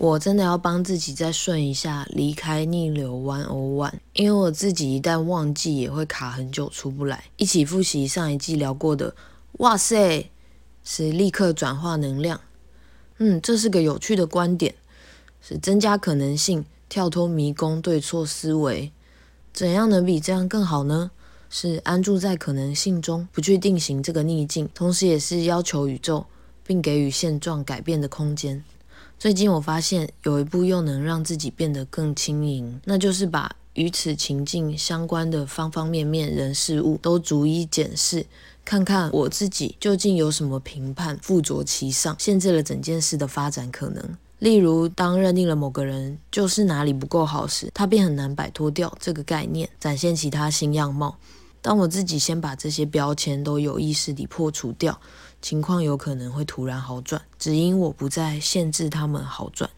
我真的要帮自己再顺一下，离开逆流 one o 弯因为我自己一旦忘记也会卡很久出不来。一起复习上一季聊过的，哇塞，是立刻转化能量。嗯，这是个有趣的观点，是增加可能性，跳脱迷宫对错思维。怎样能比这样更好呢？是安住在可能性中，不去定型这个逆境，同时也是要求宇宙，并给予现状改变的空间。最近我发现有一步又能让自己变得更轻盈，那就是把与此情境相关的方方面面人事物都逐一检视，看看我自己究竟有什么评判附着其上，限制了整件事的发展可能。例如，当认定了某个人就是哪里不够好时，他便很难摆脱掉这个概念，展现其他新样貌。当我自己先把这些标签都有意识地破除掉，情况有可能会突然好转，只因我不再限制他们好转。